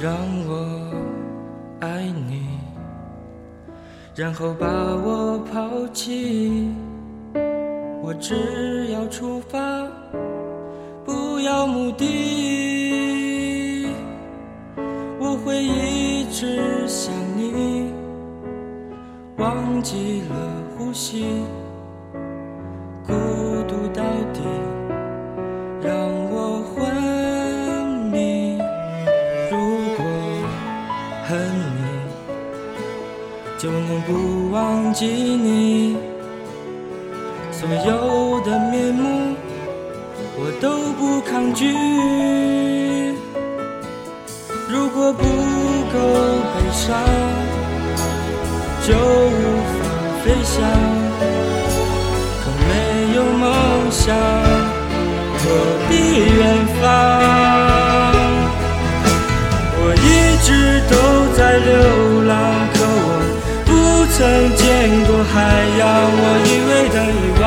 让我爱你，然后把我抛弃。我只要出发，要目的。我会一直想你，忘记了呼吸，孤独到底让我昏迷。如果恨你，就能不忘记你。所有的面目，我都不抗拒。如果不够悲伤，就无法飞翔。可没有梦想，何必远方？我一直都在流浪，可我不曾见过海洋。我以为的遗忘，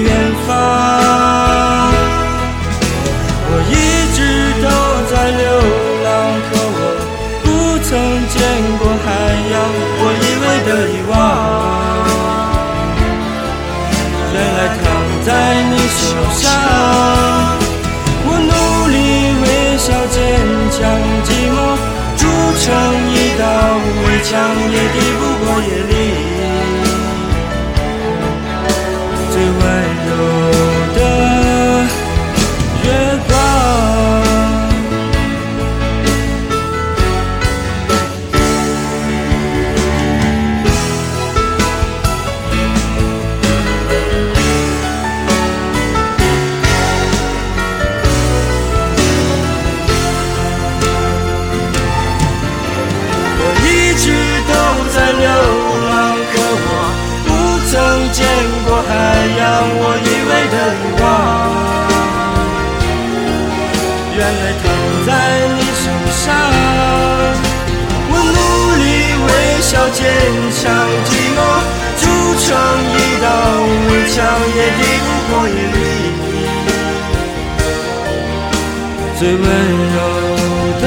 受伤。我努力微笑坚强，寂寞筑成一道围墙，也敌不过夜里原来躺在你手上。我努力微笑坚强，寂寞筑成一道围墙，也敌不过夜里最温柔的。